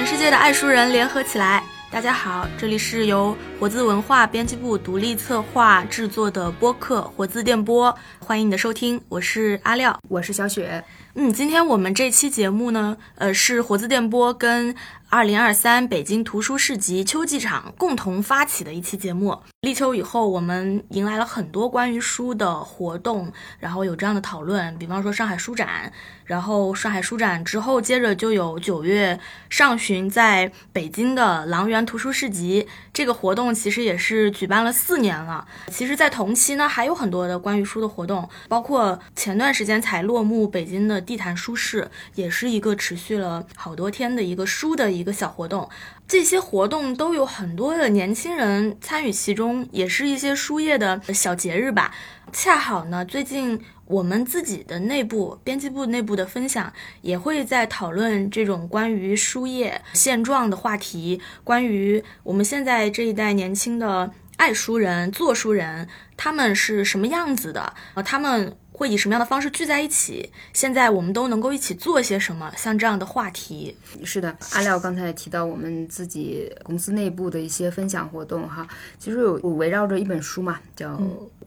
全世界的爱书人联合起来。大家好，这里是由活字文化编辑部独立策划制作的播客《活字电波》，欢迎你的收听，我是阿廖，我是小雪。嗯，今天我们这期节目呢，呃，是活字电波跟。二零二三北京图书市集秋季场共同发起的一期节目。立秋以后，我们迎来了很多关于书的活动，然后有这样的讨论，比方说上海书展，然后上海书展之后，接着就有九月上旬在北京的狼园图书市集。这个活动其实也是举办了四年了。其实，在同期呢，还有很多的关于书的活动，包括前段时间才落幕北京的地坛书市，也是一个持续了好多天的一个书的。一个小活动，这些活动都有很多的年轻人参与其中，也是一些书业的小节日吧。恰好呢，最近我们自己的内部编辑部内部的分享，也会在讨论这种关于书业现状的话题，关于我们现在这一代年轻的爱书人、做书人，他们是什么样子的？呃，他们。会以什么样的方式聚在一起？现在我们都能够一起做些什么？像这样的话题，是的。阿廖刚才也提到我们自己公司内部的一些分享活动，哈，其实有围绕着一本书嘛，叫《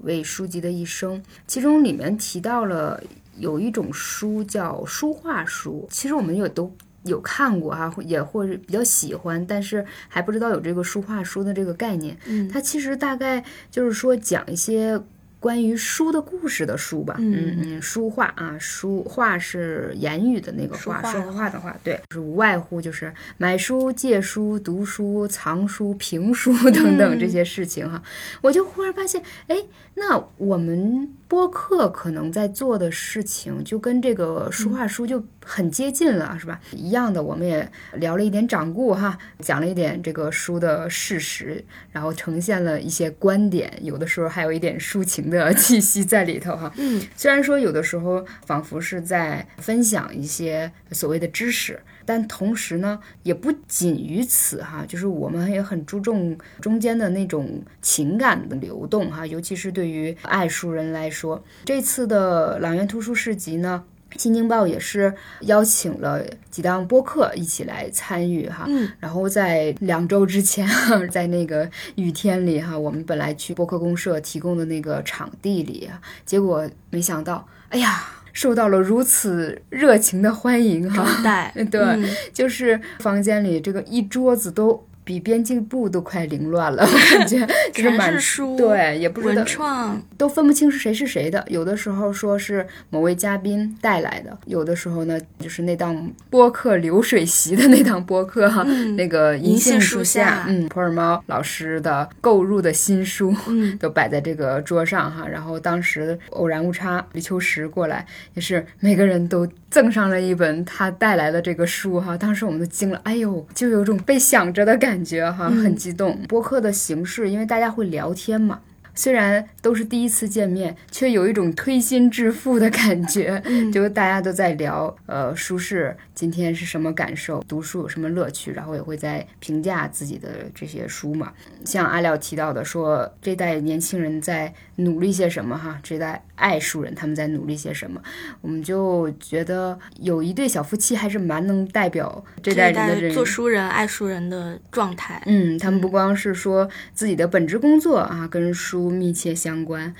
为书籍的一生》，其中里面提到了有一种书叫书画书，其实我们也都有看过哈，也或者比较喜欢，但是还不知道有这个书画书的这个概念。嗯，它其实大概就是说讲一些。关于书的故事的书吧，嗯嗯，书画啊，书画是言语的那个画，说话的话，对，就是无外乎就是买书、借书、读书、藏书、评书 等等这些事情哈。我就忽然发现，哎，那我们播客可能在做的事情就跟这个书画书就很接近了，是吧？一样的，我们也聊了一点掌故哈，讲了一点这个书的事实，然后呈现了一些观点，有的时候还有一点抒情。的 气息在里头哈，嗯，虽然说有的时候仿佛是在分享一些所谓的知识，但同时呢，也不仅于此哈，就是我们也很注重中间的那种情感的流动哈，尤其是对于爱书人来说，这次的朗园图书市集呢。新京报也是邀请了几档播客一起来参与哈，嗯，然后在两周之前，在那个雨天里哈，我们本来去播客公社提供的那个场地里，结果没想到，哎呀，受到了如此热情的欢迎哈，对，就是房间里这个一桌子都。比编辑部都快凌乱了，我感觉 就是满书，对，也不知道文创都分不清是谁是谁的。有的时候说是某位嘉宾带来的，有的时候呢就是那档播客流水席的那档播客哈，那个银杏树下，嗯，普洱猫老师的购入的新书，嗯，都摆在这个桌上哈。然后当时偶然误差李秋实过来，也是每个人都赠上了一本他带来的这个书哈。当时我们都惊了，哎呦，就有种被想着的感。感觉哈很激动，播客的形式，因为大家会聊天嘛。虽然都是第一次见面，却有一种推心置腹的感觉，就大家都在聊，呃，舒适今天是什么感受，读书有什么乐趣，然后也会在评价自己的这些书嘛。像阿廖提到的，说这代年轻人在努力些什么哈，这代爱书人他们在努力些什么，我们就觉得有一对小夫妻还是蛮能代表这代人的做书人、爱书人的状态。嗯，他们不光是说自己的本职工作啊，跟书。密切相关，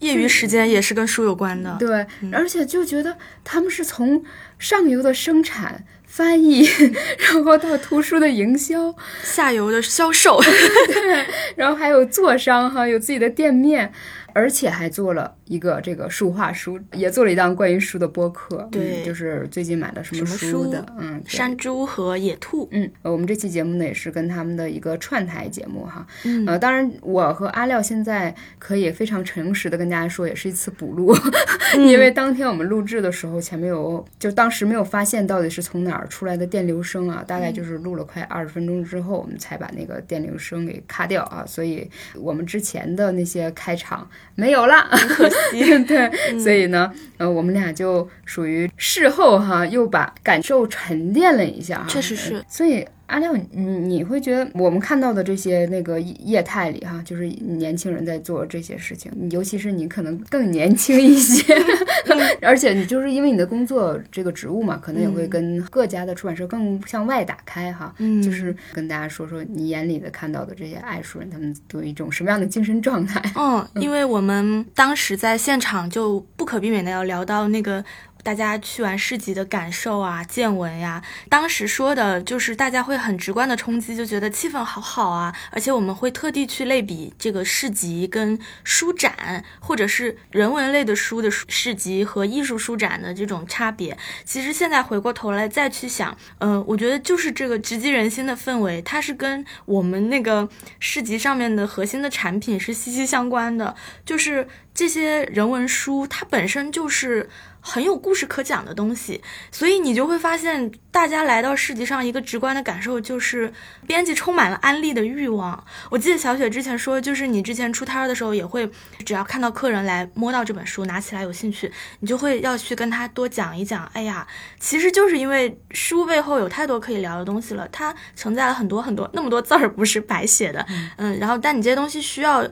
业余时间也是跟书有关的。对，而且就觉得他们是从上游的生产、翻译，然后到图书的营销，下游的销售，对，然后还有做商哈，有自己的店面，而且还做了。一个这个书画书也做了一档关于书的播客，对，就是最近买了什么书？的，嗯，山猪和野兔，嗯，我们这期节目呢也是跟他们的一个串台节目哈，嗯，呃，当然我和阿廖现在可以非常诚实的跟大家说，也是一次补录，因为当天我们录制的时候前面有，就当时没有发现到底是从哪儿出来的电流声啊，大概就是录了快二十分钟之后，我们才把那个电流声给卡掉啊，所以我们之前的那些开场没有了。对，所以呢，呃，我们俩就属于事后哈，又把感受沉淀了一下哈。确实是。所以阿廖，你你会觉得我们看到的这些那个业态里哈，就是年轻人在做这些事情，尤其是你可能更年轻一些，而且你就是因为你的工作这个职务嘛，可能也会跟各家的出版社更向外打开哈。嗯，就是跟大家说说你眼里的看到的这些爱书人，他们都有一种什么样的精神状态？嗯，因为我们当时在现场就不可避免的要聊到那个。大家去完市集的感受啊、见闻呀，当时说的就是大家会很直观的冲击，就觉得气氛好好啊，而且我们会特地去类比这个市集跟书展，或者是人文类的书的市集和艺术书展的这种差别。其实现在回过头来再去想，嗯，我觉得就是这个直击人心的氛围，它是跟我们那个市集上面的核心的产品是息息相关的，就是这些人文书，它本身就是。很有故事可讲的东西，所以你就会发现，大家来到市集上，一个直观的感受就是，编辑充满了安利的欲望。我记得小雪之前说，就是你之前出摊的时候，也会只要看到客人来摸到这本书，拿起来有兴趣，你就会要去跟他多讲一讲。哎呀，其实就是因为书背后有太多可以聊的东西了，它承载了很多很多那么多字儿，不是白写的。嗯，然后但你这些东西需要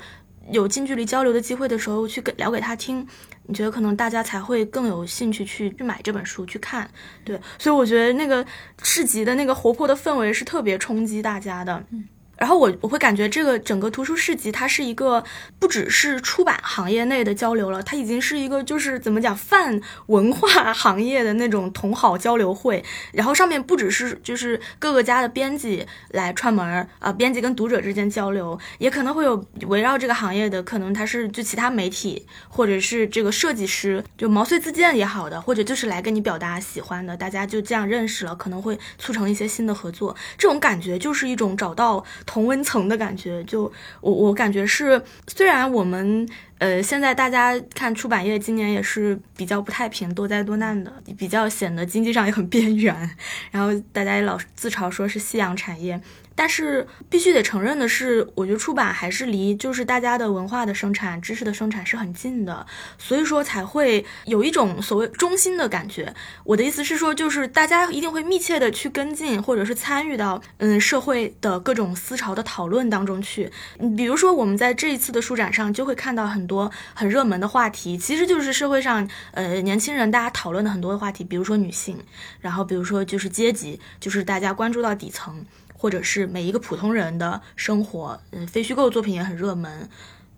有近距离交流的机会的时候，去给聊给他听。你觉得可能大家才会更有兴趣去去买这本书去看，对，所以我觉得那个市集的那个活泼的氛围是特别冲击大家的。然后我我会感觉这个整个图书市集，它是一个不只是出版行业内的交流了，它已经是一个就是怎么讲泛文化行业的那种同好交流会。然后上面不只是就是各个家的编辑来串门儿啊，编辑跟读者之间交流，也可能会有围绕这个行业的，可能他是就其他媒体或者是这个设计师，就毛遂自荐也好的，或者就是来跟你表达喜欢的，大家就这样认识了，可能会促成一些新的合作。这种感觉就是一种找到。同温层的感觉，就我我感觉是，虽然我们呃现在大家看出版业今年也是比较不太平，多灾多难的，比较显得经济上也很边缘，然后大家也老自嘲说是夕阳产业。但是必须得承认的是，我觉得出版还是离就是大家的文化的生产、知识的生产是很近的，所以说才会有一种所谓中心的感觉。我的意思是说，就是大家一定会密切的去跟进，或者是参与到嗯社会的各种思潮的讨论当中去。比如说我们在这一次的书展上就会看到很多很热门的话题，其实就是社会上呃年轻人大家讨论的很多的话题，比如说女性，然后比如说就是阶级，就是大家关注到底层。或者是每一个普通人的生活，嗯，非虚构作品也很热门。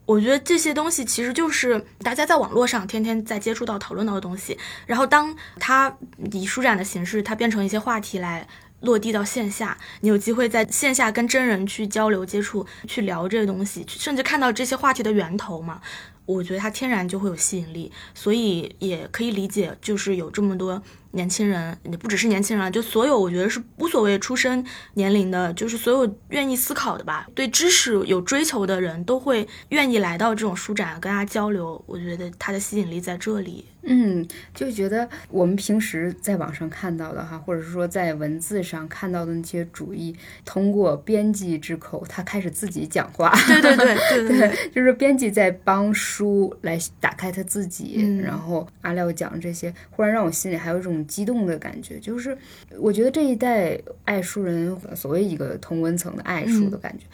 我觉得这些东西其实就是大家在网络上天天在接触到、讨论到的东西。然后，当它以书展的形式，它变成一些话题来落地到线下，你有机会在线下跟真人去交流、接触、去聊这些东西，甚至看到这些话题的源头嘛。我觉得它天然就会有吸引力，所以也可以理解，就是有这么多。年轻人也不只是年轻人，就所有我觉得是无所谓出身年龄的，就是所有愿意思考的吧，对知识有追求的人都会愿意来到这种书展跟大家交流。我觉得它的吸引力在这里。嗯，就觉得我们平时在网上看到的哈，或者是说在文字上看到的那些主义，通过编辑之口，他开始自己讲话。对 对对对对，就是编辑在帮书来打开他自己。然后阿廖讲这些，忽然让我心里还有一种。激动的感觉，就是我觉得这一代爱书人，所谓一个同文层的爱书的感觉，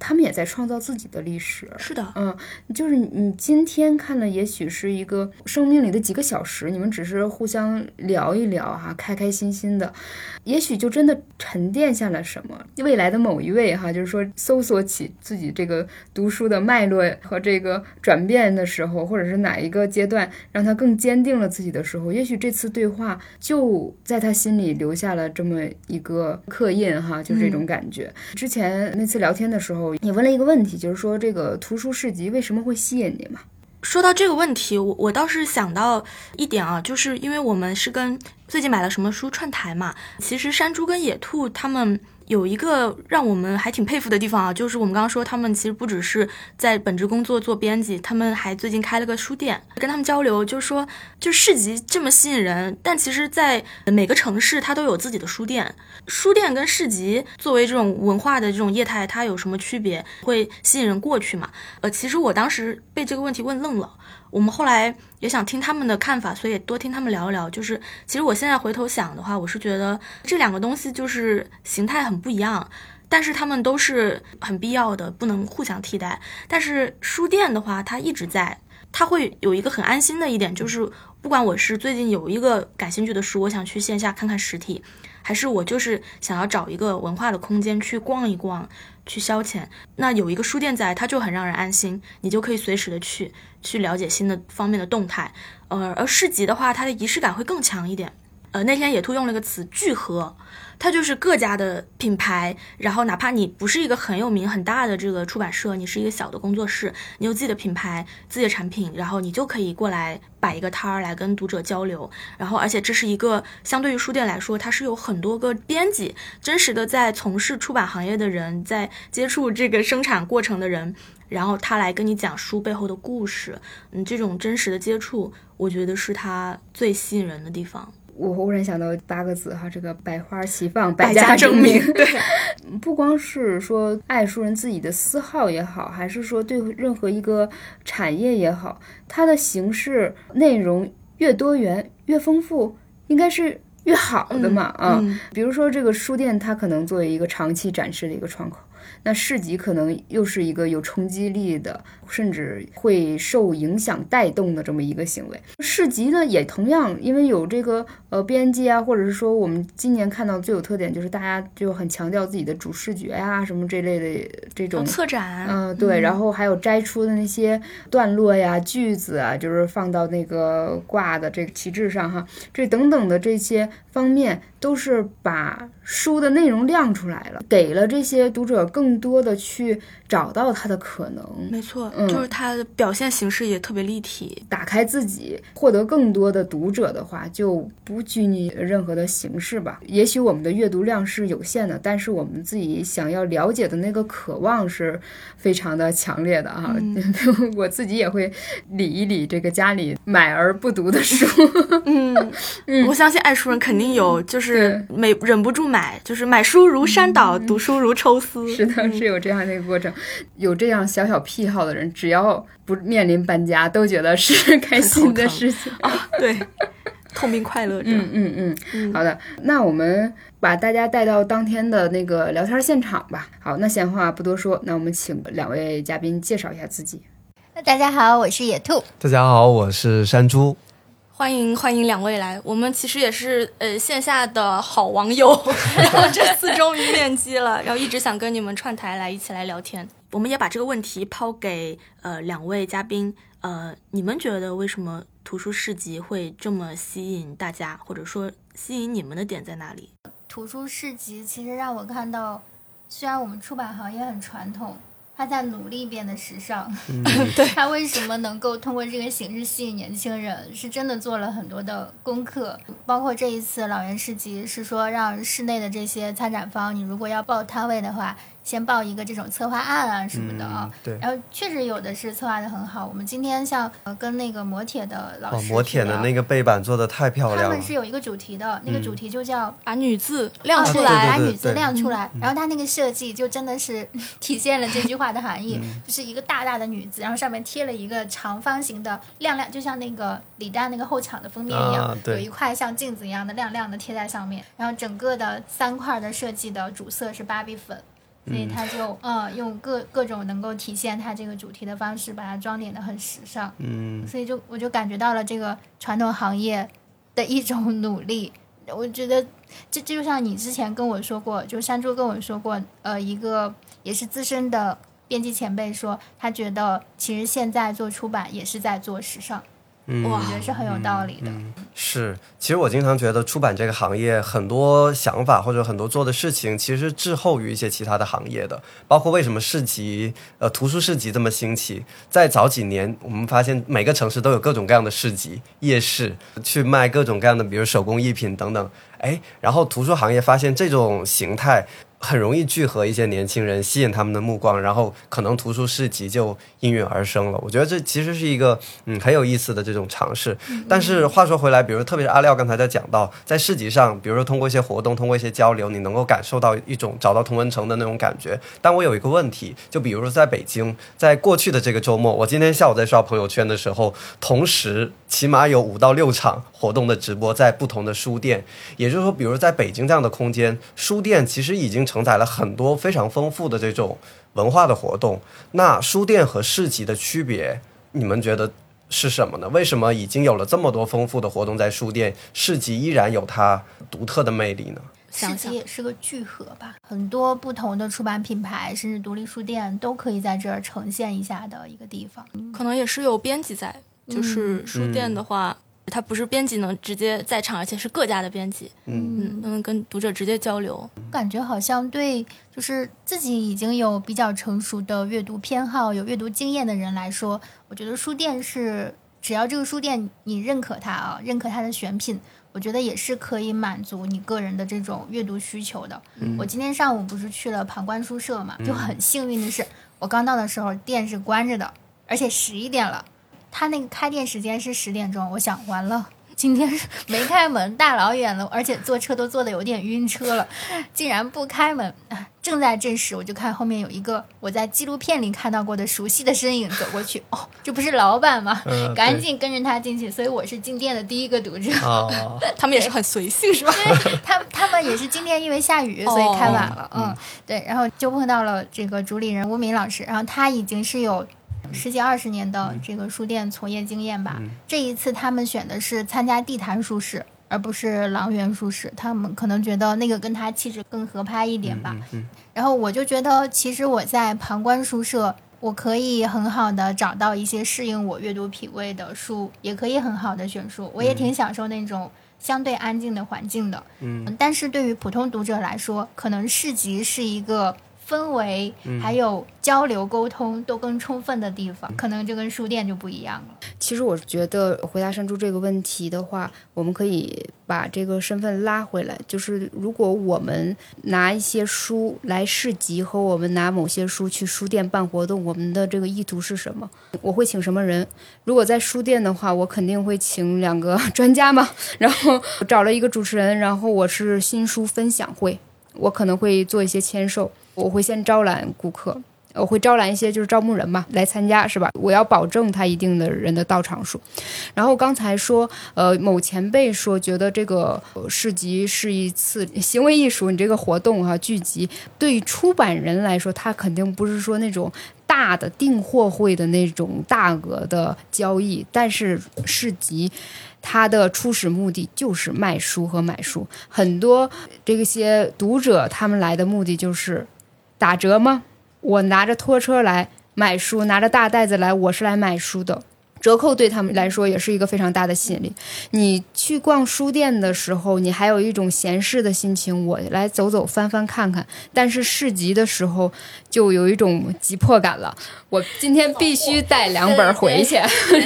他们也在创造自己的历史。是的，嗯，就是你今天看的，也许是一个生命里的几个小时，你们只是互相聊一聊哈，开开心心的，也许就真的沉淀下了什么。未来的某一位哈，就是说搜索起自己这个读书的脉络和这个转变的时候，或者是哪一个阶段让他更坚定了自己的时候，也许这次对话。就在他心里留下了这么一个刻印，哈，就这种感觉。之前那次聊天的时候，你问了一个问题，就是说这个图书市集为什么会吸引你嘛？说到这个问题，我我倒是想到一点啊，就是因为我们是跟最近买了什么书串台嘛，其实山猪跟野兔他们。有一个让我们还挺佩服的地方啊，就是我们刚刚说他们其实不只是在本职工作做编辑，他们还最近开了个书店。跟他们交流，就是说，就市集这么吸引人，但其实，在每个城市它都有自己的书店。书店跟市集作为这种文化的这种业态，它有什么区别？会吸引人过去嘛？呃，其实我当时被这个问题问愣了。我们后来也想听他们的看法，所以多听他们聊一聊。就是其实我现在回头想的话，我是觉得这两个东西就是形态很不一样，但是他们都是很必要的，不能互相替代。但是书店的话，它一直在，它会有一个很安心的一点，就是不管我是最近有一个感兴趣的书，我想去线下看看实体。还是我就是想要找一个文化的空间去逛一逛，去消遣。那有一个书店在，它就很让人安心，你就可以随时的去去了解新的方面的动态。呃，而市集的话，它的仪式感会更强一点。呃，那天野兔用了个词聚合。它就是各家的品牌，然后哪怕你不是一个很有名很大的这个出版社，你是一个小的工作室，你有自己的品牌、自己的产品，然后你就可以过来摆一个摊儿来跟读者交流。然后，而且这是一个相对于书店来说，它是有很多个编辑，真实的在从事出版行业的人，在接触这个生产过程的人，然后他来跟你讲书背后的故事。嗯，这种真实的接触，我觉得是它最吸引人的地方。我忽然想到八个字哈，这个百花齐放，百家争鸣。对，不光是说爱书人自己的私好也好，还是说对任何一个产业也好，它的形式内容越多元越丰富，应该是越好的嘛啊。比如说这个书店，它可能作为一个长期展示的一个窗口。那市集可能又是一个有冲击力的，甚至会受影响带动的这么一个行为。市集呢，也同样因为有这个呃编辑啊，或者是说我们今年看到最有特点就是大家就很强调自己的主视觉呀，什么这类的这种策展，嗯对，然后还有摘出的那些段落呀、句子啊，就是放到那个挂的这个旗帜上哈，这等等的这些方面都是把书的内容亮出来了，给了这些读者更。多的去找到它的可能，没错，就是它的表现形式也特别立体。打开自己，获得更多的读者的话，就不拘泥任何的形式吧。也许我们的阅读量是有限的，但是我们自己想要了解的那个渴望是非常的强烈的啊！我自己也会理一理这个家里买而不读的书。嗯嗯，我相信爱书人肯定有，就是每忍不住买，就是买书如山倒，读书如抽丝。是的。是有这样的一个过程，有这样小小癖好的人，只要不面临搬家，都觉得是 开心的事情啊。对，痛并快乐着。嗯嗯嗯，好的，那我们把大家带到当天的那个聊天现场吧。好，那闲话不多说，那我们请两位嘉宾介绍一下自己。大家好，我是野兔。大家好，我是山猪。欢迎欢迎两位来，我们其实也是呃线下的好网友，然后这次终于面基了，然后一直想跟你们串台来一起来聊天。我们也把这个问题抛给呃两位嘉宾，呃，你们觉得为什么图书市集会这么吸引大家，或者说吸引你们的点在哪里？图书市集其实让我看到，虽然我们出版行业很传统。他在努力变得时尚，对他为什么能够通过这个形式吸引年轻人？是真的做了很多的功课，包括这一次老袁市集是说让室内的这些参展方，你如果要报摊位的话。先报一个这种策划案啊什么的啊，对，然后确实有的是策划的很好。我们今天像呃跟那个磨铁的老师，磨铁的那个背板做的太漂亮了。他们是有一个主题的，那个主题就叫把女字亮出来，把女字亮出来。然后他那个设计就真的是 体现了这句话的含义，就是一个大大的女字，然后上面贴了一个长方形的亮亮，就像那个李诞那个后场的封面一样，有一块像镜子一样的亮亮的贴在上面。然后整个的三块的设计的主色是芭比粉。所以他就嗯用各各种能够体现他这个主题的方式，把它装点的很时尚。嗯，所以就我就感觉到了这个传统行业的一种努力。我觉得这这就像你之前跟我说过，就山猪跟我说过，呃，一个也是资深的编辑前辈说，他觉得其实现在做出版也是在做时尚。我觉得是很有道理的。是，其实我经常觉得出版这个行业很多想法或者很多做的事情，其实滞后于一些其他的行业的。包括为什么市集，呃，图书市集这么兴起，在早几年，我们发现每个城市都有各种各样的市集、夜市，去卖各种各样的，比如手工艺品等等。哎，然后图书行业发现这种形态。很容易聚合一些年轻人，吸引他们的目光，然后可能图书市集就应运而生了。我觉得这其实是一个嗯很有意思的这种尝试。但是话说回来，比如特别是阿廖刚才在讲到，在市集上，比如说通过一些活动，通过一些交流，你能够感受到一种找到同文城的那种感觉。但我有一个问题，就比如说在北京，在过去的这个周末，我今天下午在刷朋友圈的时候，同时起码有五到六场活动的直播在不同的书店。也就是说，比如在北京这样的空间，书店其实已经。承载了很多非常丰富的这种文化的活动。那书店和市集的区别，你们觉得是什么呢？为什么已经有了这么多丰富的活动在书店，市集依然有它独特的魅力呢？市集也是个聚合吧，很多不同的出版品牌，甚至独立书店都可以在这儿呈现一下的一个地方。可能也是有编辑在，就是书店的话。它不是编辑能直接在场，而且是各家的编辑，嗯，能跟读者直接交流。感觉好像对，就是自己已经有比较成熟的阅读偏好、有阅读经验的人来说，我觉得书店是只要这个书店你认可它啊，认可它的选品，我觉得也是可以满足你个人的这种阅读需求的。我今天上午不是去了旁观书社嘛，就很幸运的是，我刚到的时候店是关着的，而且十一点了。他那个开店时间是十点钟，我想完了，今天没开门，大老远了，而且坐车都坐的有点晕车了，竟然不开门。正在这时，我就看后面有一个我在纪录片里看到过的熟悉的身影走过去，哦，这不是老板吗？赶紧跟着他进去。所以我是进店的第一个读者。他们也是很随性，是吧？他他们也是今天因为下雨，所以开晚了。嗯，对，然后就碰到了这个主理人吴敏老师，然后他已经是有。十几二十年的这个书店从业经验吧，这一次他们选的是参加地坛书市，而不是狼园书市。他们可能觉得那个跟他气质更合拍一点吧。然后我就觉得，其实我在旁观书社，我可以很好的找到一些适应我阅读品味的书，也可以很好的选书。我也挺享受那种相对安静的环境的。嗯，但是对于普通读者来说，可能市集是一个。氛围还有交流沟通都更充分的地方，可能就跟书店就不一样了。其实我觉得回答山猪这个问题的话，我们可以把这个身份拉回来，就是如果我们拿一些书来市集，和我们拿某些书去书店办活动，我们的这个意图是什么？我会请什么人？如果在书店的话，我肯定会请两个专家嘛，然后找了一个主持人，然后我是新书分享会，我可能会做一些签售。我会先招揽顾客，我会招揽一些就是招募人嘛来参加，是吧？我要保证他一定的人的到场数。然后刚才说，呃，某前辈说觉得这个市集是一次行为艺术，你这个活动哈聚集，对于出版人来说，他肯定不是说那种大的订货会的那种大额的交易，但是市集。它的初始目的就是卖书和买书，很多这些读者他们来的目的就是打折吗？我拿着拖车来买书，拿着大袋子来，我是来买书的。折扣对他们来说也是一个非常大的吸引力。你去逛书店的时候，你还有一种闲适的心情，我来走走翻翻看看。但是市集的时候，就有一种急迫感了。我今天必须带两本回去，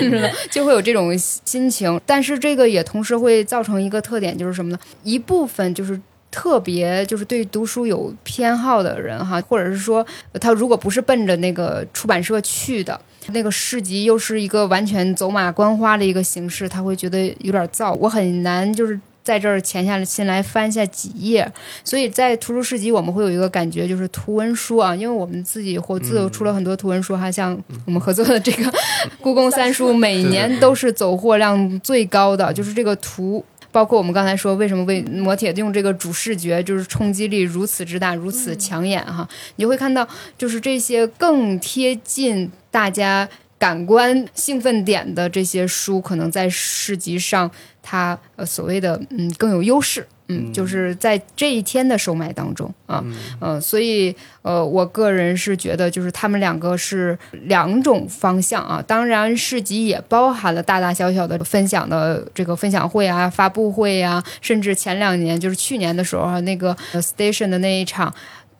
就会有这种心情。但是这个也同时会造成一个特点，就是什么呢？一部分就是特别就是对读书有偏好的人哈，或者是说他如果不是奔着那个出版社去的。那个市集又是一个完全走马观花的一个形式，他会觉得有点燥，我很难就是在这儿潜下心来翻下几页。所以在图书市集，我们会有一个感觉，就是图文书啊，因为我们自己活字出了很多图文书，哈，像我们合作的这个 故宫三书，每年都是走货量最高的，就是这个图。包括我们刚才说，为什么为磨铁用这个主视觉，就是冲击力如此之大，如此抢眼哈，你会看到，就是这些更贴近大家感官兴奋点的这些书，可能在市集上，它呃所谓的嗯更有优势。嗯，就是在这一天的售卖当中啊，嗯，所以呃，我个人是觉得，就是他们两个是两种方向啊。当然，市集也包含了大大小小的分享的这个分享会啊、发布会啊，甚至前两年就是去年的时候啊，那个 Station 的那一场。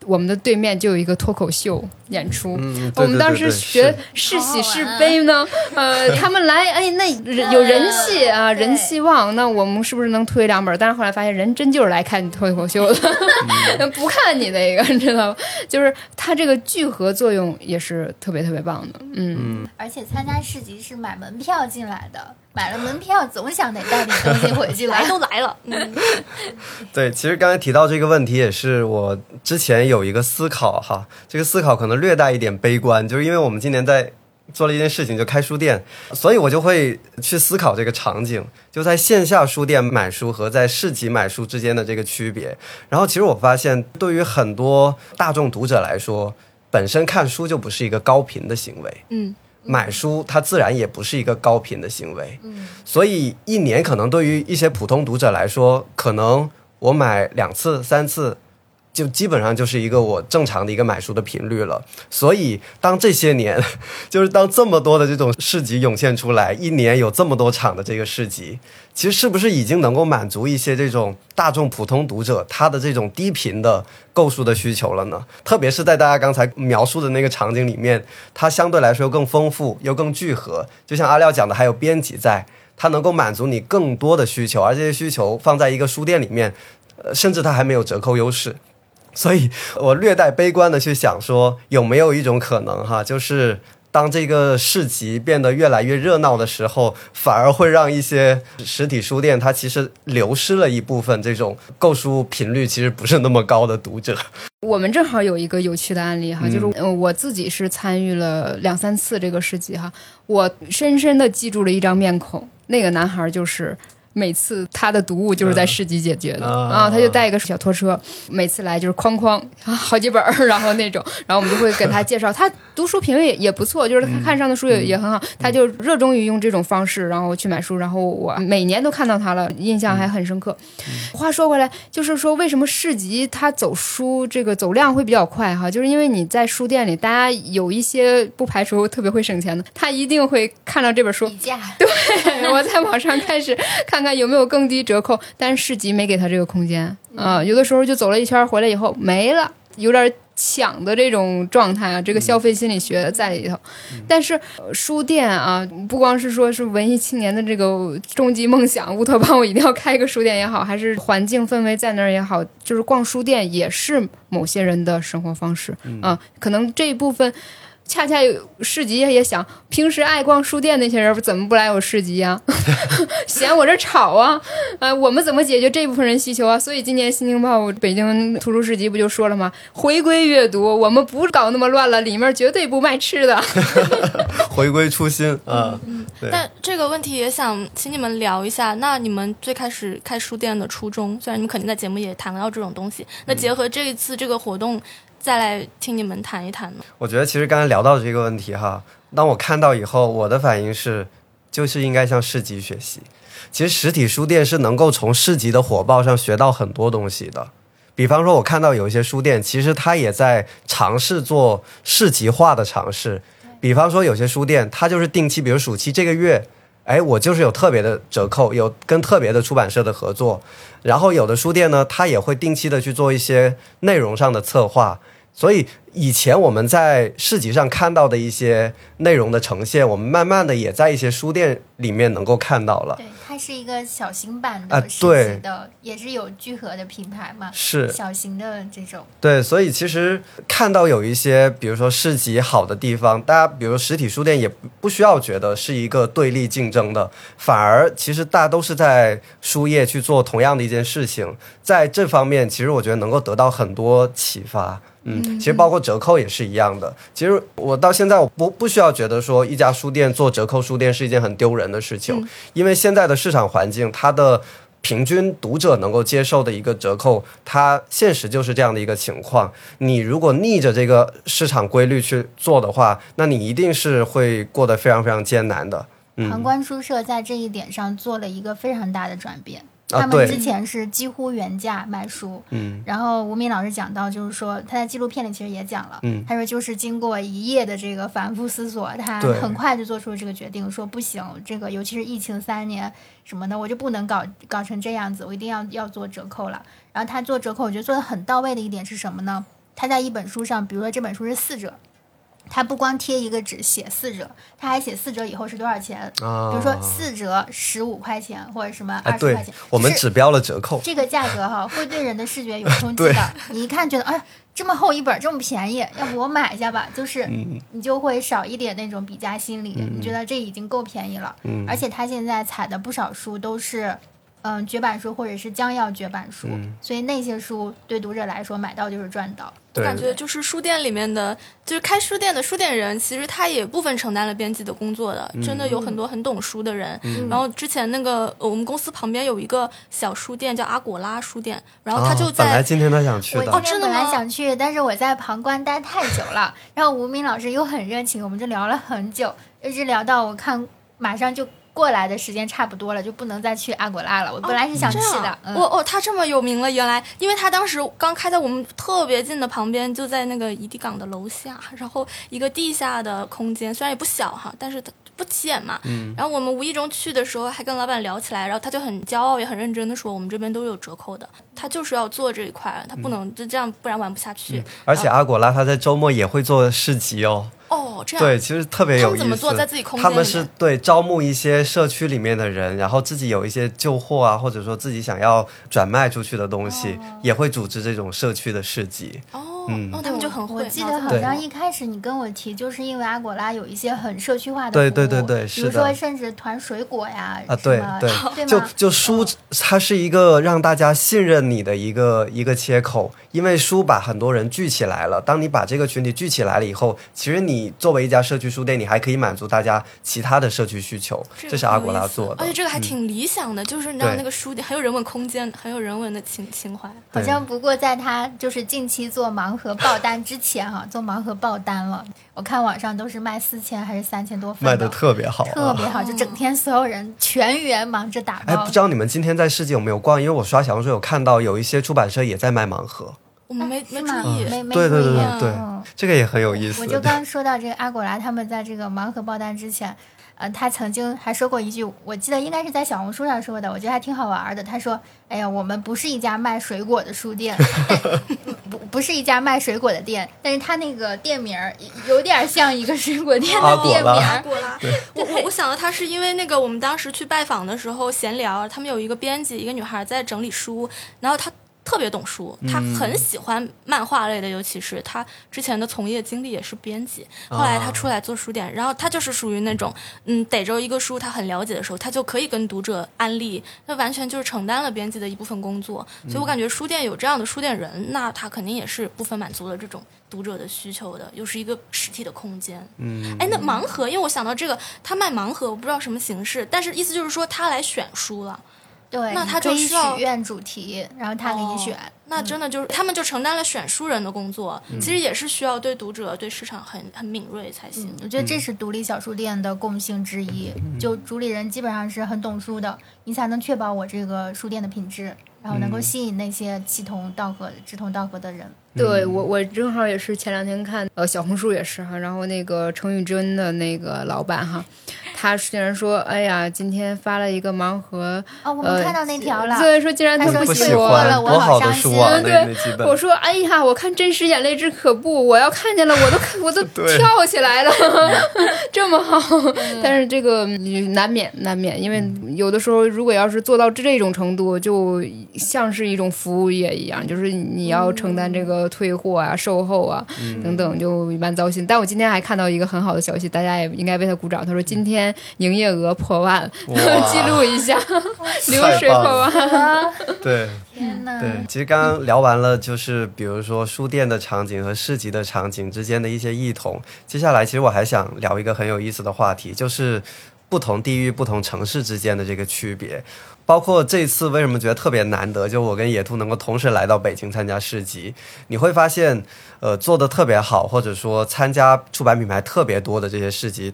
我们的对面就有一个脱口秀演出，嗯，我们当时学是。是喜是悲呢，呃，他们来，哎，那人有人气啊，人气旺，那我们是不是能推两本？但是后来发现，人真就是来看脱口秀的，不看你那个，你知道吗？就是它这个聚合作用也是特别特别棒的，嗯，而且参加市集是买门票进来的，买了门票总想得带点东西回去 来。都来了，嗯，对，其实刚才提到这个问题，也是我之前有一个思考哈，这个思考可能略带一点悲观，就是因为我们今年在做了一件事情，就开书店，所以我就会去思考这个场景，就在线下书店买书和在市集买书之间的这个区别。然后，其实我发现，对于很多大众读者来说，本身看书就不是一个高频的行为，嗯，买书它自然也不是一个高频的行为，嗯，所以一年可能对于一些普通读者来说，可能我买两次、三次，就基本上就是一个我正常的一个买书的频率了。所以当这些年，就是当这么多的这种市集涌现出来，一年有这么多场的这个市集，其实是不是已经能够满足一些这种大众普通读者他的这种低频的购书的需求了呢？特别是在大家刚才描述的那个场景里面，它相对来说更丰富又更聚合，就像阿廖讲的，还有编辑在，它能够满足你更多的需求，而这些需求放在一个书店里面，呃，甚至它还没有折扣优势。所以我略带悲观的去想说，有没有一种可能哈，就是当这个市集变得越来越热闹的时候，反而会让一些实体书店它其实流失了一部分这种购书频率其实不是那么高的读者。我们正好有一个有趣的案例哈，嗯就是呃我自己是参与了两三次这个市集哈，我深深的记住了一张面孔，那个男孩就是。每次他的读物就是在市集解决的、嗯啊，他就带一个小拖车，每次来就是哐哐啊 好几本儿，然后那种，然后我们就会给他介绍，他读书品味也也不错，就是他看上的书也、也很好，他就热衷于用这种方式，然后去买书，然后我每年都看到他了，印象还很深刻。话说回来，就是说为什么市集他走书这个走量会比较快哈？就是因为你在书店里，大家有一些不排除特别会省钱的，他一定会看到这本书。比，价，我在网上开始看看有没有更低折扣，但是市集没给他这个空间啊、有的时候就走了一圈回来以后没了，有点抢的这种状态啊，这个消费心理学在里头。但是、呃书店啊，不光是说是文艺青年的这个终极梦想，乌托邦我一定要开一个书店也好，还是环境氛围在那儿也好，就是逛书店也是某些人的生活方式啊、可能这一部分。恰恰有市集也想，平时爱逛书店那些人怎么不来我市集呀、嫌我这吵啊？呃，我们怎么解决这部分人需求啊？所以今年《新京报》北京图书市集不就说了吗？回归阅读，我们不搞那么乱了，里面绝对不卖吃的。回归初心啊，对但这个问题也想请你们聊一下。那你们最开始开书店的初衷，虽然你们肯定在节目也谈到这种东西，那结合这一次这个活动，再来听你们谈一谈呢？我觉得其实刚才聊到这个问题哈，当我看到以后，我的反应是，就是应该向市集学习。其实实体书店是能够从市集的火爆上学到很多东西的。比方说，我看到有一些书店，其实它也在尝试做市集化的尝试。比方说，有些书店它就是定期，比如暑期这个月，哎，我就是有特别的折扣，有跟特别的出版社的合作。然后有的书店呢，它也会定期的去做一些内容上的策划。所以以前我们在市集上看到的一些内容的呈现，我们慢慢的也在一些书店里面能够看到了。对，它是一个小型版啊的市对集的，也是有聚合的品牌嘛，是小型的这种。对，所以其实看到有一些，比如说市集好的地方，大家比如实体书店也不不需要觉得是一个对立竞争的，反而其实大家都是在书业去做同样的一件事情，在这方面，其实我觉得能够得到很多启发。嗯，其实包括折扣也是一样的。其实我到现在我不不需要觉得说一家书店做折扣书店是一件很丢人的事情，因为现在的市场环境，它的平均读者能够接受的一个折扣，它现实就是这样的一个情况。你如果逆着这个市场规律去做的话，那你一定是会过得非常非常艰难的。嗯旁观书社在这一点上做了一个非常大的转变。他们之前是几乎原价卖书，嗯，然后吴敏老师讲到，就是说他在纪录片里其实也讲了，嗯他说就是经过一夜的这个反复思索，他很快就做出了这个决定，说不行，这个尤其是疫情三年什么的，我就不能搞搞成这样子，我一定要要做折扣了。然后他做折扣，我觉得做的很到位的一点是什么呢？他在一本书上，比如说这本书是四折。他不光贴一个纸写四折，他还写四折以后是多少钱？啊，比如说四折十五块钱或者什么哎，二十块钱，我们只标了折扣。这个价格哈会对人的视觉有冲击的。你一看觉得哎，这么厚一本这么便宜，要不我买一下吧？就是你就会少一点那种比价心理，你觉得这已经够便宜了。嗯，而且他现在采的不少书都是。嗯，绝版书或者是将要绝版书，所以那些书对读者来说买到就是赚到。我感觉就是书店里面的，就是开书店的书店人，其实他也部分承担了编辑的工作的。真的有很多很懂书的人。然后之前那个我们公司旁边有一个小书店叫阿果拉书店，然后他就在。本来今天他想去的，我真的本来想去，但是我在旁观待太久了。然后吴明老师又很热情，我们就聊了很久，一直聊到我看马上就。过来的时间差不多了，就不能再去阿果拉了。我本来是想去的。哦哦，他这么有名了，原来因为他当时刚开在我们特别近的旁边，就在那个怡地港的楼下，然后一个地下的空间，虽然也不小哈，但是它不起眼嘛。嗯。然后我们无意中去的时候，还跟老板聊起来，然后他就很骄傲也很认真的说，我们这边都有折扣的。他就是要做这一块，他不能就这样，不然玩不下去。而且阿果拉他在周末也会做市集哦。哦，这样对，其实特别有意思。他们怎么做？在自己空间他们是对招募一些社区里面的人，然后自己有一些旧货啊，或者说自己想要转卖出去的东西，也会组织这种社区的市集。哦。嗯，他们就很会。我记得好像一开始你跟我提，就是因为阿果拉有一些很社区化的对对对对，比如说甚至团水果呀啊，对对，就就书，它是一个让大家信任你的一个一个切口，因为书把很多人聚起来了。当你把这个群体聚起来了以后，其实你作为一家社区书店，你还可以满足大家其他的社区需求。这是阿果拉做的，而且这个还挺理想的，就是你知道那个书店很有人文空间，很有人文的情情怀。好像不过在他就是近期做盲。盒爆单之前哈，做盲盒爆单了。我看网上都是卖四千还是三千多份，卖的特别好，特别好，就整天所有人全员忙着打包。哎，不知道你们今天在世界有没有逛？因为我刷小红书有看到有一些出版社也在卖盲盒，我们没没注意，没没对对对对对，这个也很有意思。我就刚说到这个阿果拉，他们在这个盲盒爆单之前。呃，他曾经还说过一句，我记得应该是在小红书上说的，我觉得还挺好玩的。他说：“哎呀，我们不是一家卖水果的书店，不不是一家卖水果的店，但是他那个店名有点像一个水果店的店名。”阿果拉，我我我想到他是因为那个我们当时去拜访的时候闲聊，他们有一个编辑，一个女孩在整理书，然后他。特别懂书，他很喜欢漫画类的，尤其是他之前的从业经历也是编辑，后来他出来做书店，然后他就是属于那种，嗯，逮着一个书他很了解的时候，他就可以跟读者安利，那完全就是承担了编辑的一部分工作，所以我感觉书店有这样的书店人，那他肯定也是部分满足了这种读者的需求的，又是一个实体的空间。嗯，哎，那盲盒，因为我想到这个，他卖盲盒，我不知道什么形式，但是意思就是说他来选书了。对，那他就许愿主题，然后他给你选。那真的就是他们就承担了选书人的工作，其实也是需要对读者、对市场很很敏锐才行。我觉得这是独立小书店的共性之一，就主理人基本上是很懂书的，你才能确保我这个书店的品质，然后能够吸引那些志同道合、志同道合的人。对我，我正好也是前两天看，呃，小红书也是哈，然后那个程玉珍的那个老板哈，他竟然说，哎呀，今天发了一个盲盒，哦，我们看到那条了，对，说竟然他不喜欢了，我好伤心。对，我说，哎呀，我看真实眼泪之可怖，我要看见了，我都我都 跳起来了，这么好，但是这个难免难免，因为有的时候如果要是做到这种程度，就像是一种服务业一样，就是你要承担这个。退货啊，售后啊，等等，就一般糟心。但我今天还看到一个很好的消息，大家也应该为他鼓掌。他说今天营业额破万，记录一下，流水破万。对，天呐。对，其实刚刚聊完了，就是比如说书店的场景和市集的场景之间的一些异同。接下来，其实我还想聊一个很有意思的话题，就是不同地域、不同城市之间的这个区别。包括这次为什么觉得特别难得，就我跟野兔能够同时来到北京参加市集，你会发现，呃，做的特别好，或者说参加出版品牌特别多的这些市集。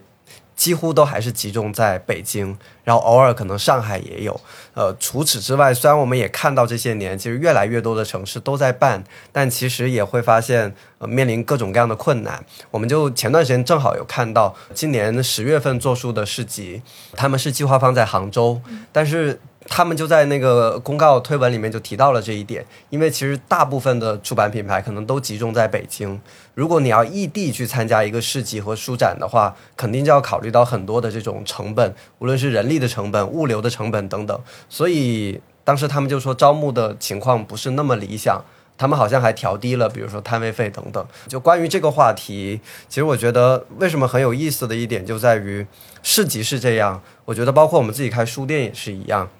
几乎都还是集中在北京，然后偶尔可能上海也有。呃，除此之外，虽然我们也看到这些年其实越来越多的城市都在办，但其实也会发现呃面临各种各样的困难。我们就前段时间正好有看到今年十月份做书的市集，他们是计划放在杭州，但是他们就在那个公告推文里面就提到了这一点，因为其实大部分的出版品牌可能都集中在北京。如果你要异地去参加一个市集和书展的话，肯定就要考虑到很多的这种成本，无论是人力的成本、物流的成本等等。所以当时他们就说招募的情况不是那么理想，他们好像还调低了，比如说摊位费等等。就关于这个话题，其实我觉得为什么很有意思的一点就在于市集是这样，我觉得包括我们自己开书店也是一样。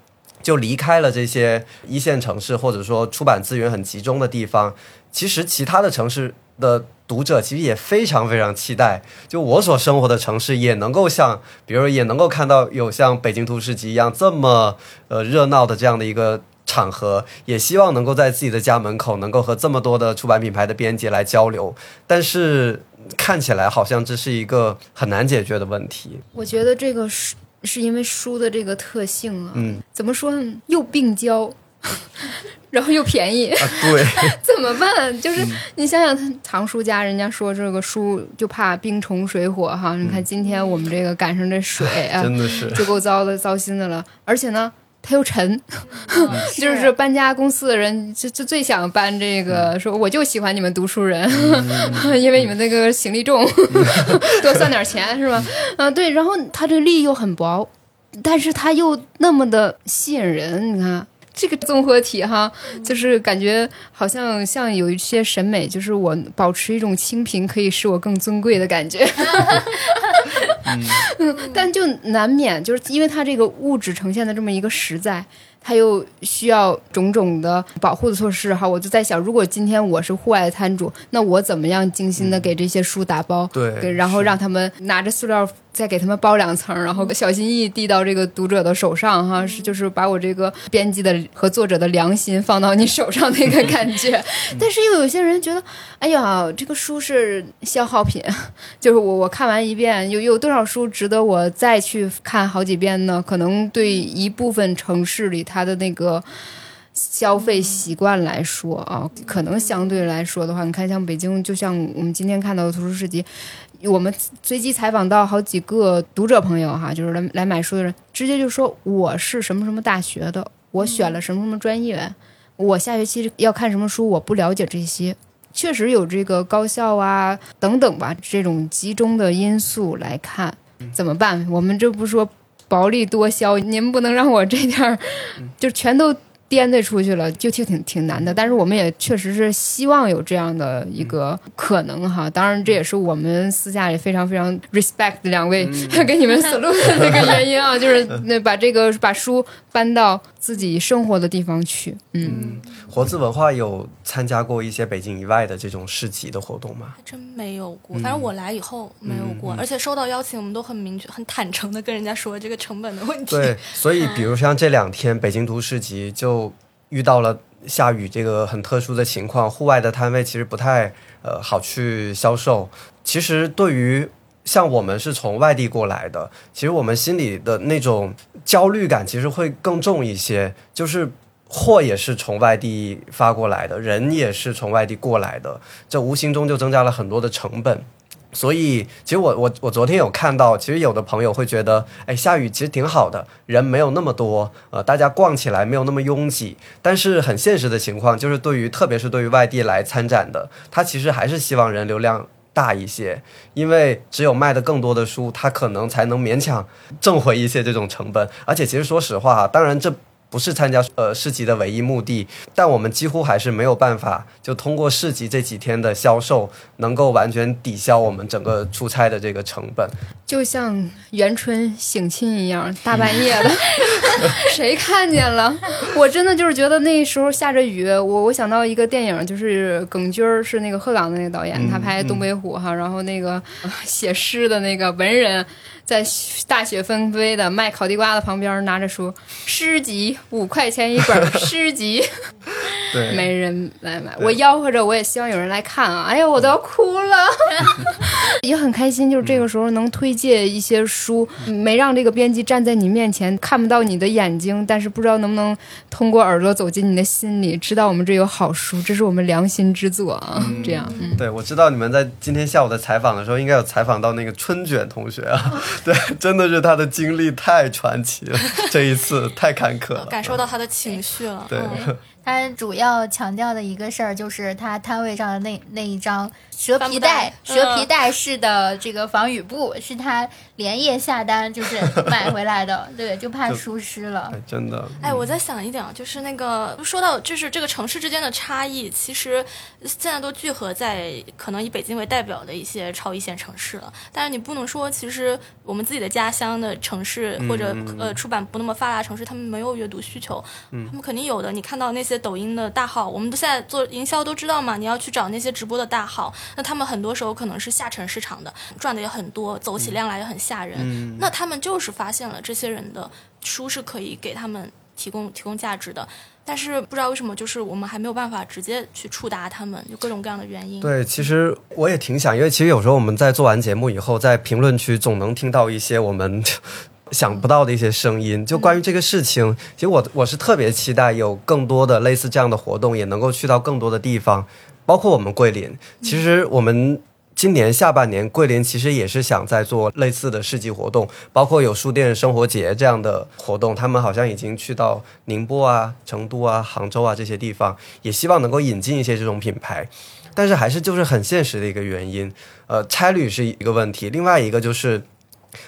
就离开了这些一线城市，或者说出版资源很集中的地方。其实其他的城市的读者其实也非常非常期待，就我所生活的城市也能够像，比如说也能够看到有像北京图书集一样这么呃热闹的这样的一个场合，也希望能够在自己的家门口能够和这么多的出版品牌的编辑来交流。但是看起来好像这是一个很难解决的问题。我觉得这个是是。因为书的这个特性啊，嗯，怎么说呢？又病娇，然后又便宜，对，怎么办？就是你想想，藏书家人家说这个书就怕冰虫水火哈。你看今天我们这个赶上这水啊，真的是就够糟的糟心的了，而且呢。它又沉，就是搬家公司的人就就最想搬这个，说我就喜欢你们读书人，因为你们那个行李重，多算点钱是吧？嗯，对。然后它这个力又很薄，但是它又那么的吸引人，你看。这个综合体哈，就是感觉好像像有一些审美，就是我保持一种清贫，可以使我更尊贵的感觉。嗯，但就难免就是因为它这个物质呈现的这么一个实在。它又需要种种的保护的措施哈，我就在想，如果今天我是户外的摊主，那我怎么样精心的给这些书打包，对，然后让他们拿着塑料再给他们包两层，然后小心翼翼递到这个读者的手上哈，是就是把我这个编辑的和作者的良心放到你手上那个感觉。但是又有些人觉得，哎呀，这个书是消耗品，就是我我看完一遍，有有多少书值得我再去看好几遍呢？可能对一部分城市里。他的那个消费习惯来说啊，可能相对来说的话，你看像北京，就像我们今天看到的图书市集，我们随机采访到好几个读者朋友哈，就是来来买书的人，直接就说我是什么什么大学的，我选了什么什么专业，我下学期要看什么书，我不了解这些，确实有这个高校啊等等吧，这种集中的因素来看，怎么办？我们这不说。薄利多销，您不能让我这点儿就全都颠的出去了，就挺挺挺难的。但是我们也确实是希望有这样的一个可能哈。当然，这也是我们私下也非常非常 respect 两位 给你们 salute 的那个原因啊，就是那把这个把书搬到自己生活的地方去，嗯。活字文化有参加过一些北京以外的这种市集的活动吗？还真没有过，反正我来以后没有过，而且收到邀请，我们都很明确、很坦诚的跟人家说这个成本的问题。对，所以比如像这两天北京图市集就遇到了下雨这个很特殊的情况，户外的摊位其实不太呃好去销售。其实对于像我们是从外地过来的，其实我们心里的那种焦虑感其实会更重一些，就是。货也是从外地发过来的，人也是从外地过来的，这无形中就增加了很多的成本。所以，其实我我我昨天有看到，其实有的朋友会觉得，哎，下雨其实挺好的，人没有那么多，呃，大家逛起来没有那么拥挤。但是很现实的情况就是，对于特别是对于外地来参展的，他其实还是希望人流量大一些，因为只有卖的更多的书，他可能才能勉强挣回一些这种成本。而且，其实说实话，当然这。不是参加呃市集的唯一目的，但我们几乎还是没有办法就通过市集这几天的销售，能够完全抵消我们整个出差的这个成本。就像元春省亲一样，大半夜的，谁看见了？我真的就是觉得那时候下着雨，我我想到一个电影，就是耿军儿是那个鹤岗的那个导演，他拍《东北虎》哈，然后那个写诗的那个文人。在大雪纷飞的卖烤地瓜的旁边，拿着书，诗集五块钱一本，诗集，对，没人来买。我吆喝着，我也希望有人来看啊！哎呀，我都要哭了，也很开心。就是这个时候能推荐一些书，没让这个编辑站在你面前，看不到你的眼睛，但是不知道能不能通过耳朵走进你的心里，知道我们这有好书，这是我们良心之作啊！这样，嗯。对，我知道你们在今天下午的采访的时候，应该有采访到那个春卷同学啊。对，真的是他的经历太传奇了，这一次太坎坷了。感受到他的情绪了。对。嗯。他主要强调的一个事儿就是他摊位上的那那一张蛇皮袋、蛇皮袋式的这个防雨布，是他连夜下单就是买回来的，对，就怕就疏失了。哎，真的，哎，我在想一点啊，就是那个说到就是这个城市之间的差异，其实现在都聚合在可能以北京为代表的一些超一线城市了。但是你不能说，其实我们自己的家乡的城市或者嗯呃出版不那么发达城市，他们没有阅读需求，他们肯定有的。你看到那些抖音的大号，我们都现在做营销都知道嘛，你要去找那些直播的大号，那他们很多时候可能是下沉市场的，赚的也很多，走起量来也很吓人。嗯那他们就是发现了这些人的书是可以给他们提供提供价值的，但是不知道为什么，就是我们还没有办法直接去触达他们，就各种各样的原因。对，其实我也挺想，因为其实有时候我们在做完节目以后，在评论区总能听到一些我们想不到的一些声音。就关于这个事情，其实我我是特别期待有更多的类似这样的活动，也能够去到更多的地方，包括我们桂林。其实我们。今年下半年，桂林其实也是想在做类似的市集活动，包括有书店生活节这样的活动。他们好像已经去到宁波啊、成都啊、杭州啊这些地方，也希望能够引进一些这种品牌。但是还是就是很现实的一个原因，呃，差旅是一个问题，另外一个就是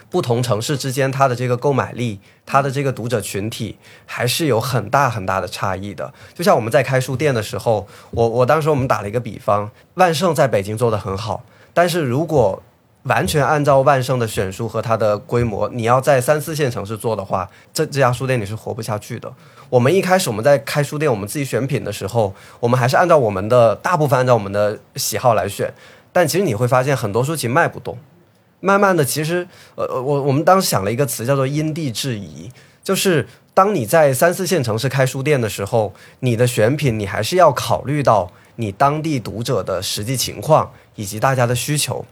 不同城市之间它的这个购买力，它的这个读者群体还是有很大很大的差异的。就像我们在开书店的时候，我我当时我们打了一个比方，万盛在北京做的很好，但是如果完全按照万盛的选书和它的规模，你要在三四线城市做的话，这这家书店你是活不下去的。我们一开始我们在开书店，我们自己选品的时候，我们还是按照我们的大部分按照我们的喜好来选，但其实你会发现很多书其实卖不动。慢慢的，其实呃，我我们当时想了一个词叫做因地制宜，就是当你在三四线城市开书店的时候，你的选品你还是要考虑到你当地读者的实际情况以及大家的需求。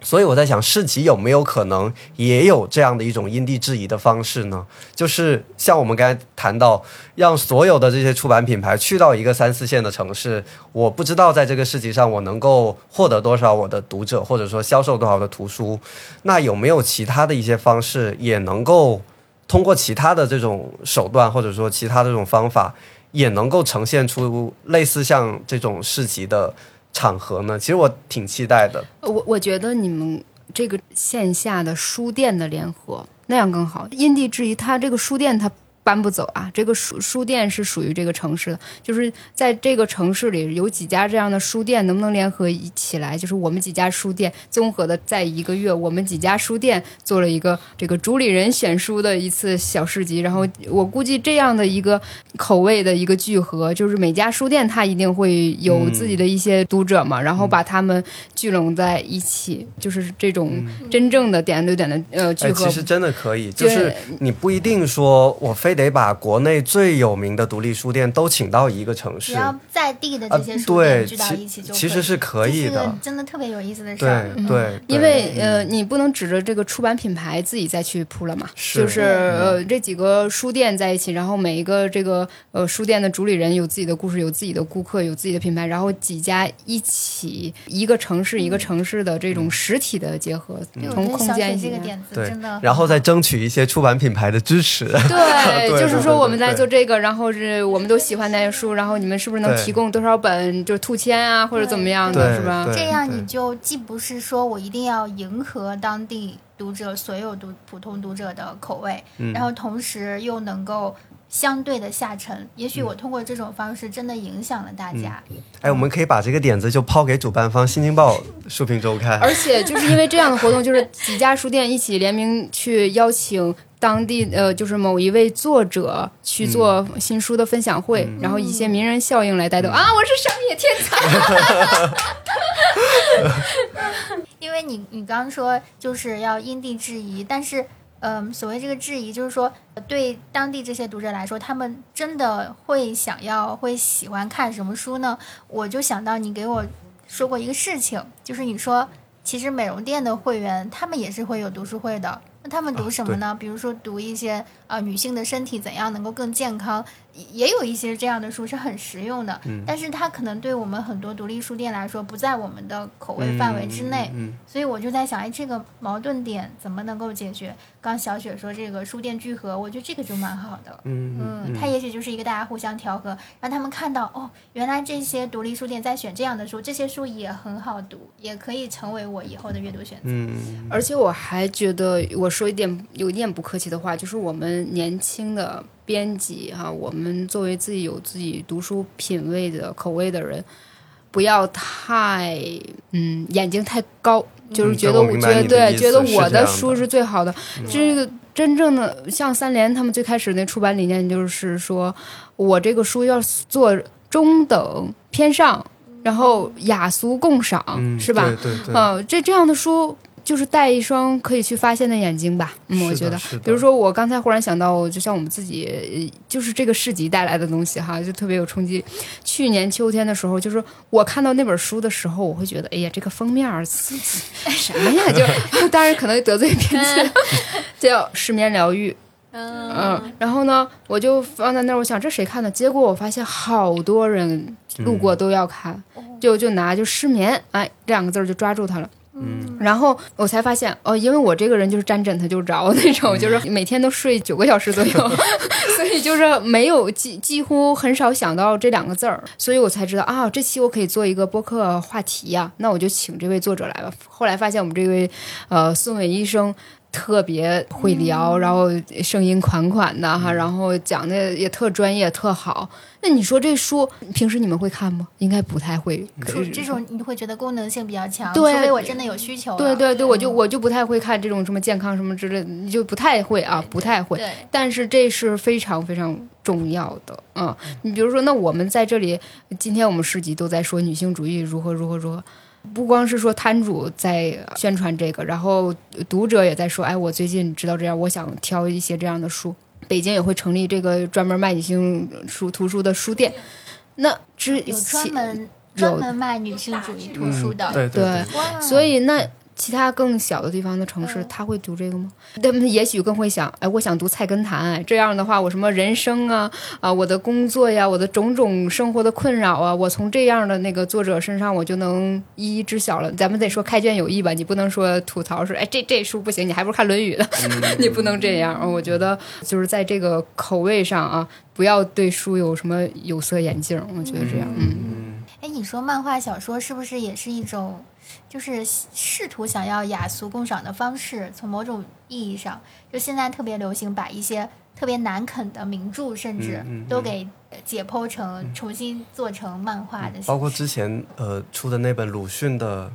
所以我在想，市集有没有可能也有这样的一种因地制宜的方式呢？就是像我们刚才谈到，让所有的这些出版品牌去到一个三四线的城市，我不知道在这个市集上我能够获得多少我的读者，或者说销售多少的图书。那有没有其他的一些方式，也能够通过其他的这种手段，或者说其他的这种方法，也能够呈现出类似像这种市集的场合呢？其实我挺期待的。我我觉得你们这个线下的书店的联合那样更好。因地制宜，它这个书店它搬不走啊，这个书书店是属于这个城市的，就是在这个城市里有几家这样的书店，能不能联合一起来？就是我们几家书店综合的，在一个月，我们几家书店做了一个这个主理人选书的一次小市集，然后我估计这样的一个口味的一个聚合，就是每家书店它一定会有自己的一些读者嘛，然后把他们聚拢在一起，就是这种真正的点对点的呃聚哎，合其。实真的可以，就是你不一定说我非得把国内最有名的独立书店都请到一个城市，只要在地的啊这些，书对，店聚到一起就其其实是可以的。个，真的特别有意思的事对儿。对，因对。为呃，你不能指着这个出版品牌自己再去铺了嘛，是。就是呃这几个书店在一起，然后每一个这个呃书店的主理人有自己的故事，有自己的顾客，有自己的品牌，然后几家一起一个城市一个城市的这种实体的结合，空间一起雪这个点子对真的，然后再争取一些出版品牌的支持。对，对就是说我们在做这个，然后是我们都喜欢那些书，然后你们是不是能提供多少本就是兔签啊，或者怎么样的，是吧？这样你就既不是说我一定要迎合当地读者所有读普通读者的口味，嗯然后同时又能够相对的下沉。也嗯许我通过这种方式真的影响了大家。哎，我们可以把这个点子就抛给主办方《新京报》书评周刊。而且就是因为这样的活动，就是几家书店一起联名去邀请当地呃，就是某一位作者去做新书的分享会，然后以一些名人效应来带动、啊，我是商业天才。因为你你刚刚说就是要因地制宜，但是嗯，所谓这个质疑，就是说对当地这些读者来说，他们真的会想要、会喜欢看什么书呢？我就想到你给我说过一个事情，就是你说其实美容店的会员他们也是会有读书会的。那他们读什么呢？比如说读一些啊，女性的身体怎样能够更健康。也有一些这样的书是很实用的，嗯但是它可能对我们很多独立书店来说不在我们的口味范围之内，嗯所以我就在想，哎，这个矛盾点怎么能够解决？刚小雪说这个书店聚合，我觉得这个就蛮好的，嗯，它也许就是一个大家互相调和，让他们看到哦，原来这些独立书店在选这样的书，这些书也很好读，也可以成为我以后的阅读选择。嗯，而且我还觉得，我说一点有一点不客气的话，就是我们年轻的。编辑哈，我们作为自己有自己读书品味的口味的人，不要太嗯眼睛太高，就是觉得我觉得对，觉得我的书是最好的。这个真正的像三联他们最开始那出版理念就是说，我这个书要做中等偏上，然后雅俗共赏，是吧？对对对，这这样的书。就是带一双可以去发现的眼睛吧，嗯，我觉得，比如说我刚才忽然想到，就像我们自己，就是这个市集带来的东西哈，就特别有冲击。去年秋天的时候，就是我看到那本书的时候，我会觉得，哎呀，这个封面儿 什么呀？就当然可能得罪偏见，叫失眠疗愈，嗯，然后呢，我就放在那儿，我想这谁看的？结果我发现好多人路过都要看，就就拿就失眠，哎，这两个字儿就抓住他了。嗯，然后我才发现哦，因为我这个人就是沾枕头就着那种，就是每天都睡九个小时左右，所以就是没有几几乎很少想到这两个字儿，所以我才知道啊，这期我可以做一个播客话题呀，那我就请这位作者来吧。后来发现我们这位呃孙伟医生。特别会聊，然后声音款款的哈，然后讲的也特专业，特好。那你说这书平时你们会看吗？应该不太会。这种你会觉得功能性比较强，除非我真的有需求。对对对，我就我就不太会看这种什么健康什么之类的，就不太会啊，不太会。但是这是非常非常重要的，嗯。你比如说，那我们在这里，今天我们十集都在说女性主义如何如何如何。不光是说摊主在宣传这个，然后读者也在说：“哎，我最近知道这样，我想挑一些这样的书。”北京也会成立这个专门卖女性书图书的书店。那之有专门专门卖女性主义图书的，对对，所以那。其他更小的地方的城市，他会读这个吗？他们也许更会想，哎，我想读《菜根谭》。这样的话，我什么人生啊，啊，我的工作呀，我的种种生活的困扰啊，我从这样的那个作者身上，我就能一一知晓了。咱们得说开卷有益吧，你不能说吐槽说，哎，这这书不行，你还不如看《论语》呢。你不能这样。我觉得就是在这个口味上啊，不要对书有什么有色眼镜。我觉得这样，嗯。哎，你说漫画小说是不是也是一种？就是试图想要雅俗共赏的方式，从某种意义上，就现在特别流行把一些特别难啃的名著，甚至都给解剖成、重新做成漫画的。包括之前呃出的那本鲁迅的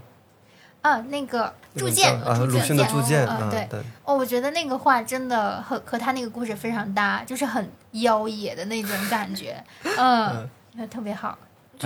啊，那个铸剑啊，鲁迅的铸剑啊，对哦，我觉得那个画真的和和他那个故事非常搭，就是很妖冶的那种感觉，嗯，特别好。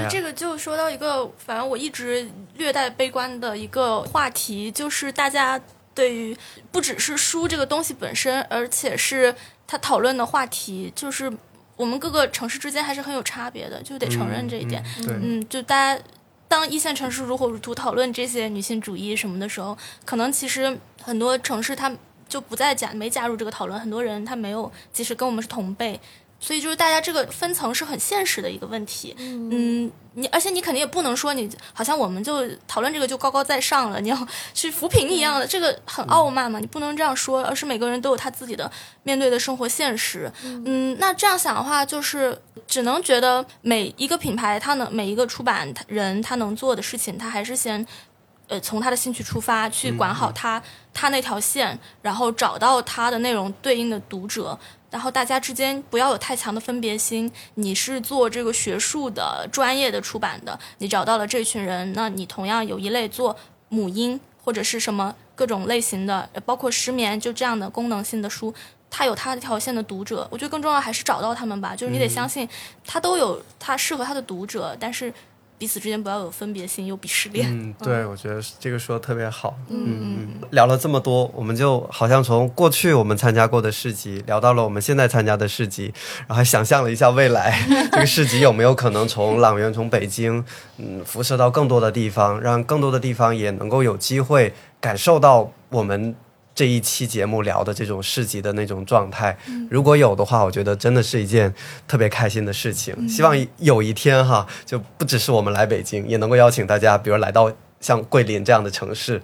就这个就说到一个，反正我一直略带悲观的一个话题，就是大家对于不只是书这个东西本身，而且是他讨论的话题，就是我们各个城市之间还是很有差别的，就得承认这一点。嗯，就大家当一线城市如火如荼讨论这些女性主义什么的时候，可能其实很多城市他就不再加没加入这个讨论，很多人他没有，即使跟我们是同辈。所以就是大家这个分层是很现实的一个问题，嗯，你而且你肯定也不能说你好像我们就讨论这个就高高在上了，你要去扶贫一样的，这个很傲慢嘛，你不能这样说，而是每个人都有他自己的面对的生活现实，嗯，那这样想的话，就是只能觉得每一个品牌他能每一个出版人他能做的事情，他还是先，呃，从他的兴趣出发去管好他他那条线，然后找到他的内容对应的读者。然后大家之间不要有太强的分别心。你是做这个学术的、专业的出版的，你找到了这群人，那你同样有一类做母婴或者是什么各种类型的，包括失眠就这样的功能性的书，它有它一条线的读者。我觉得更重要还是找到他们吧，就是你得相信，他都有他适合他的读者，但是彼此之间不要有分别心，有鄙视链。嗯，对，我觉得这个说的特别好。嗯嗯，聊了这么多，我们就好像从过去我们参加过的市集，聊到了我们现在参加的市集，然后还想象了一下未来 这个市集有没有可能从朗园、从北京，嗯，辐射到更多的地方，让更多的地方也能够有机会感受到我们。这一期节目聊的这种市集的那种状态，如果有的话，我觉得真的是一件特别开心的事情。希望有一天哈，就不只是我们来北京，也能够邀请大家，比如来到像桂林这样的城市，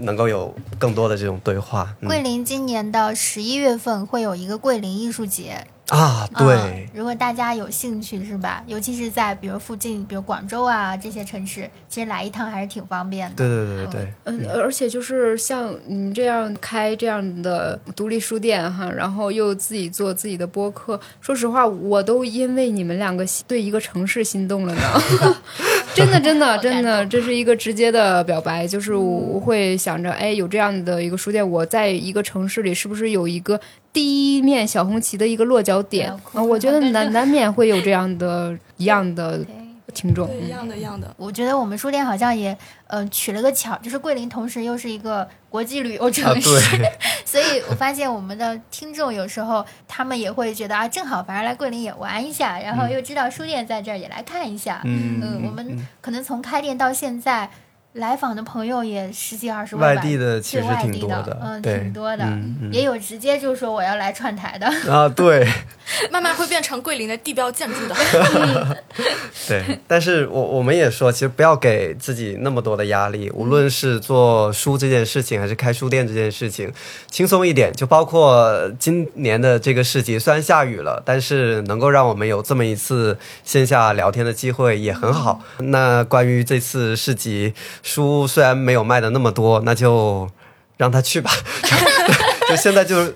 能够有更多的这种对话。桂林今年的十一月份会有一个桂林艺术节。啊，对，如果大家有兴趣，是吧？尤其是在比如附近，比如广州啊这些城市，其实来一趟还是挺方便的。对对对对，嗯，而且就是像你这样开这样的独立书店哈，然后又自己做自己的播客，说实话，我都因为你们两个对一个城市心动了呢。真的真的真的，这是一个直接的表白，就是我会想着，哎，有这样的一个书店，我在一个城市里，是不是有一个？第一面小红旗的一个落脚点啊，我觉得难难免会有这样的一样的听众，一样的 一样的。我觉得我们书店好像也呃取了个巧，就是桂林同时又是一个国际旅游城市，所以我发现我们的听众有时候他们也会觉得啊，正好反而来桂林也玩一下，然后又知道书店在这儿也来看一下。嗯，我们可能从开店到现在。来访的朋友也十几二十万，外地的其实挺多的，嗯，挺多的，也有直接就说我要来串台的啊，对，慢慢会变成桂林的地标建筑的，对。但是我我们也说，其实不要给自己那么多的压力，无论是做书这件事情，还是开书店这件事情，轻松一点。就包括今年的这个市集，虽然下雨了，但是能够让我们有这么一次线下聊天的机会也很好。那关于这次市集。书虽然没有卖的那么多，那就让他去吧。就现在就是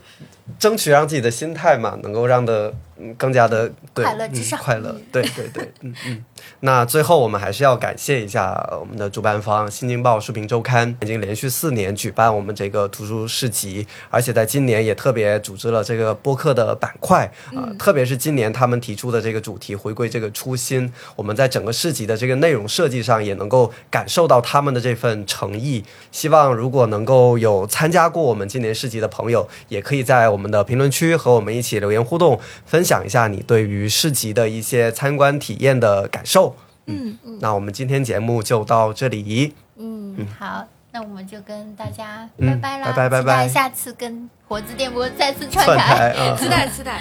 争取让自己的心态嘛，能够让的更加的快乐至上，快乐。对对对，嗯嗯。那最后，我们还是要感谢一下我们的主办方《新京报书评周刊》，已经连续四年举办我们这个图书市集，而且在今年也特别组织了这个播客的板块啊。特别是今年他们提出的这个主题，回归这个初心，我们在整个市集的这个内容设计上也能够感受到他们的这份诚意。希望如果能够有参加过我们今年市集的朋友，也可以在我们的评论区和我们一起留言互动，分享一下你对于市集的一些参观体验的感受。嗯嗯，那我们今天节目就到这里。嗯，好，那我们就跟大家拜拜啦，拜拜拜拜，下次跟活字电波再次串台，期待期待。